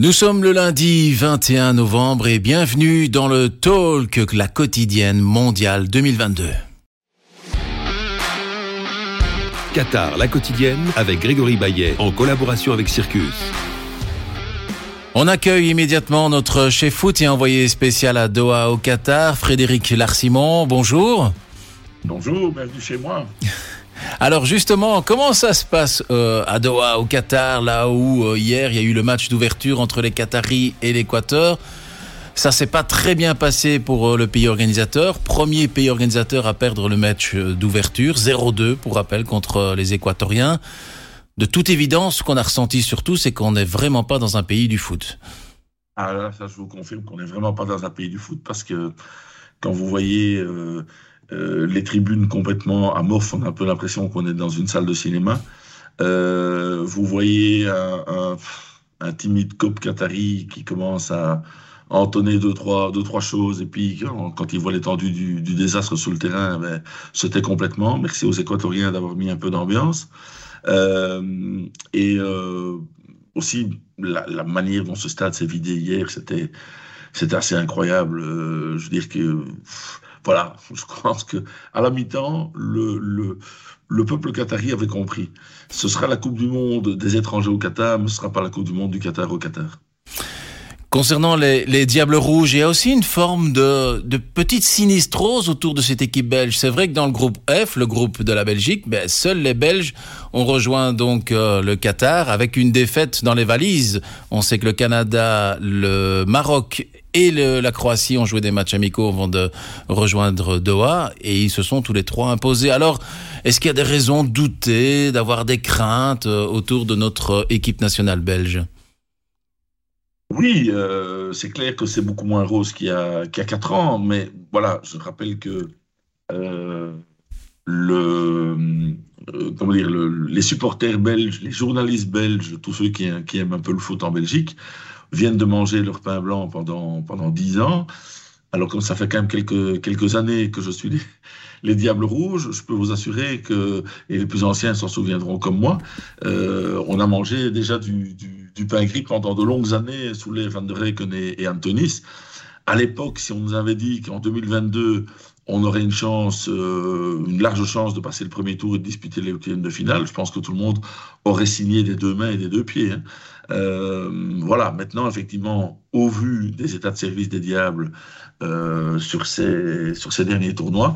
Nous sommes le lundi 21 novembre et bienvenue dans le Talk, la quotidienne mondiale 2022. Qatar, la quotidienne, avec Grégory Baillet, en collaboration avec Circus. On accueille immédiatement notre chef foot et envoyé spécial à Doha au Qatar, Frédéric Larsimon. Bonjour. Bonjour, bienvenue chez moi. Alors justement, comment ça se passe euh, à Doha, au Qatar, là où euh, hier il y a eu le match d'ouverture entre les Qataris et l'Équateur? Ça s'est pas très bien passé pour euh, le pays organisateur. Premier pays organisateur à perdre le match d'ouverture, 0-2 pour rappel contre les Équatoriens. De toute évidence, ce qu'on a ressenti surtout, c'est qu'on n'est vraiment pas dans un pays du foot. Ah là, ça je vous confirme qu'on n'est vraiment pas dans un pays du foot parce que quand vous voyez les tribunes complètement amorphes, on a un peu l'impression qu'on est dans une salle de cinéma. Euh, vous voyez un, timide cop qatari qui commence à, entonner deux trois, deux, trois choses, et puis quand, il voit l'étendue du, désastre sur le terrain, ben, c'était complètement. Merci aux Équatoriens d'avoir mis un peu d'ambiance. Euh, et aussi, la, la, manière dont ce stade s'est vidé hier, c'était assez incroyable. je veux dire que voilà, je pense que à la mi-temps, le, le, le, peuple qatari avait compris. Ce sera la Coupe du Monde des étrangers au Qatar, mais ce ne sera pas la Coupe du Monde du Qatar au Qatar. Concernant les, les, Diables Rouges, il y a aussi une forme de, de petite sinistrose autour de cette équipe belge. C'est vrai que dans le groupe F, le groupe de la Belgique, ben, seuls les Belges ont rejoint donc euh, le Qatar avec une défaite dans les valises. On sait que le Canada, le Maroc et la Croatie ont joué des matchs amicaux avant de rejoindre Doha et ils se sont tous les trois imposés. Alors, est-ce qu'il y a des raisons de douter, d'avoir des craintes euh, autour de notre équipe nationale belge? Oui, euh, c'est clair que c'est beaucoup moins rose qu'il y, a, qu'il y a 4 ans, mais voilà, je rappelle que euh, les supporters belges, les journalistes belges, tous ceux qui, qui, aiment un peu le foot en Belgique, viennent de manger leur pain blanc pendant, pendant 10 ans. Alors comme ça fait quand même quelques, quelques années que je suis les, les Diables Rouges, je peux vous assurer que, et les plus anciens s'en souviendront comme moi, on a mangé déjà du, du pain gris pendant de longues années sous les Van der Reyken et, Antonis. À l'époque, si on nous avait dit qu'en 2022, on aurait une chance, euh, une large chance de passer le premier tour et de disputer les huitièmes de finale, je pense que tout le monde aurait signé des deux mains et des deux pieds. Hein. Euh, voilà, maintenant, effectivement, au vu des états de service des diables euh, sur, ces, derniers tournois,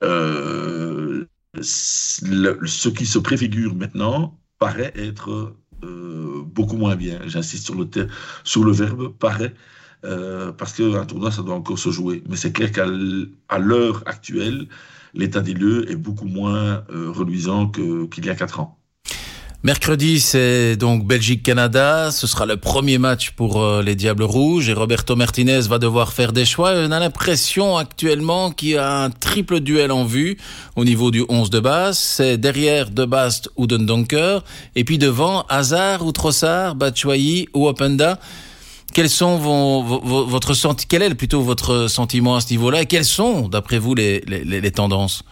ce qui se préfigure maintenant paraît être beaucoup moins bien. J'insiste sur sur le verbe paraît, euh, parce qu'un tournoi, ça doit encore se jouer. Mais c'est clair qu'à l'heure actuelle, l'état des lieux est beaucoup moins euh, reluisant qu'il y a quatre ans. Mercredi, c'est donc Belgique-Canada. Ce sera le premier match pour euh, les Diables Rouges et Roberto Martinez va devoir faire des choix. On a l'impression actuellement qu'il y a un triple duel en vue au niveau du 11 de base. C'est derrière De Bast ou Dundonker et puis devant Hazard ou Trossard, Batshuayi ou Openda. Quels sont votre quel est plutôt votre sentiment à ce niveau-là et quelles sont, d'après vous, les, les, tendances?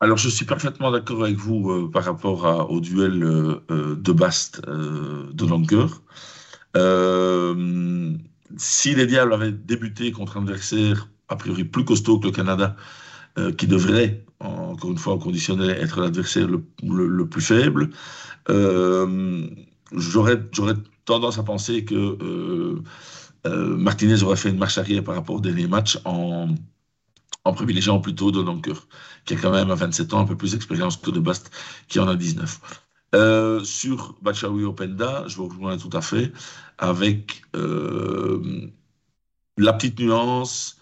Alors, je suis parfaitement d'accord avec vous euh, par rapport au duel euh, euh, de Bast de Longueur. si les Diables avaient débuté contre un adversaire a priori plus costaud que le Canada, qui devrait, encore une fois, en conditionnel, être l'adversaire le, plus faible, j'aurais tendance à penser que Martinez aurait fait une marche arrière par rapport au dernier match en en privilégiant plutôt Donanker, qui a quand même à 27 ans un peu plus d'expérience que de Bast, qui en a 19. Euh, sur Bachaoui Openda, je vous rejoins tout à fait, avec euh, la petite nuance.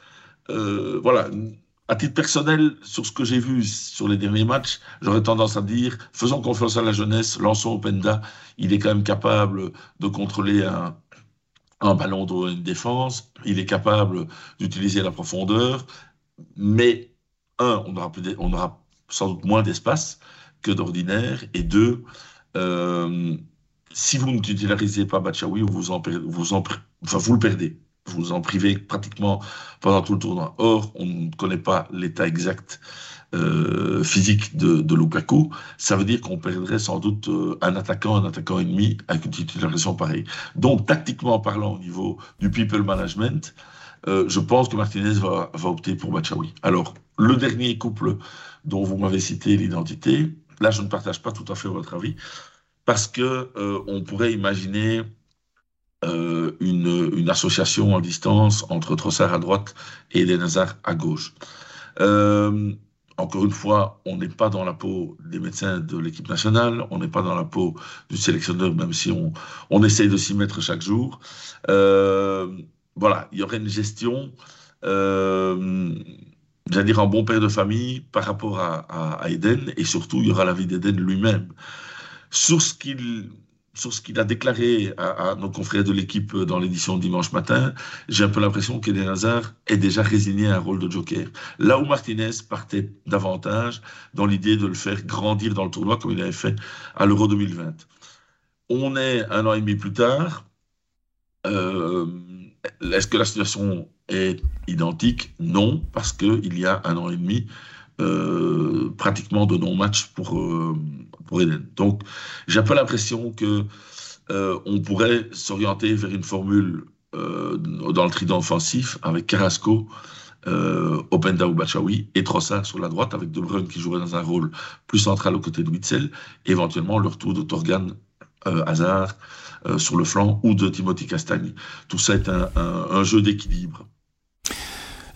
Euh, voilà, à titre personnel, sur ce que j'ai vu sur les derniers matchs, j'aurais tendance à dire faisons confiance à la jeunesse, lançons Openda. Il est quand même capable de contrôler un, un ballon de défense, il est capable d'utiliser la profondeur, mais un, on aura, sans doute moins d'espace que d'ordinaire, et deux, euh, si vous n'utilisez pas Bachaoui, vous, vous, vous le perdez. Vous en privez pratiquement pendant tout le tournoi. Or, on ne connaît pas l'état exact euh, physique de, Lukaku, ça veut dire qu'on perdrait sans doute euh, un attaquant, un attaquant ennemi avec une titularisation pareille. Donc, tactiquement parlant, au niveau du people management, euh, je pense que Martinez va, va opter pour Bachaoui. Alors, le dernier couple dont vous m'avez cité l'identité, là, je ne partage pas tout à fait votre avis, parce que on pourrait imaginer euh, une, association en distance entre Trossard à droite et Eden Hazard à gauche. Euh, encore une fois, on n'est pas dans la peau des médecins de l'équipe nationale, on n'est pas dans la peau du sélectionneur, même si on, on essaye de s'y mettre chaque jour. Euh, voilà, il y aurait une gestion, euh, j'allais dire un bon père de famille par rapport à, Eden, et surtout, il y aura la vie d'Eden lui-même. Sur ce qu'il sur ce qu'il a déclaré à, nos confrères de l'équipe dans l'édition dimanche matin, j'ai un peu l'impression qu'Eden Hazard est déjà résigné à un rôle de joker. Là où Martinez partait davantage dans l'idée de le faire grandir dans le tournoi comme il avait fait à l'Euro 2020. On est un an et demi plus tard. Euh, Est-ce que la situation est identique? Non, parce qu'il y a un an et demi, euh, pratiquement de non-match pour, euh, Donc, j'ai un peu l'impression que euh, on pourrait s'orienter vers une formule euh, dans le trident offensif avec Carrasco, euh, Openda et Trossard sur la droite avec De Bruyne qui jouerait dans un rôle plus central aux côtés de Witzel, éventuellement le retour de Torgan euh, Hazard sur le flanc ou de Timothy Castagne. Tout ça est un jeu d'équilibre.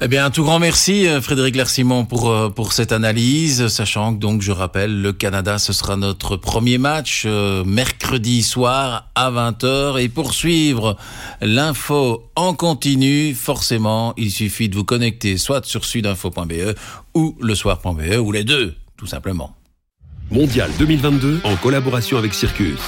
Eh bien, un tout grand merci, euh, Frédéric Lersimon, pour, euh, pour cette analyse, sachant que, donc, je rappelle, le Canada, ce sera notre premier match euh, mercredi soir à 20h. Et pour suivre l'info en continu, forcément, il suffit de vous connecter soit sur sudinfo.be ou le soir.be, ou les deux, tout simplement. Mondial 2022, en collaboration avec Circus.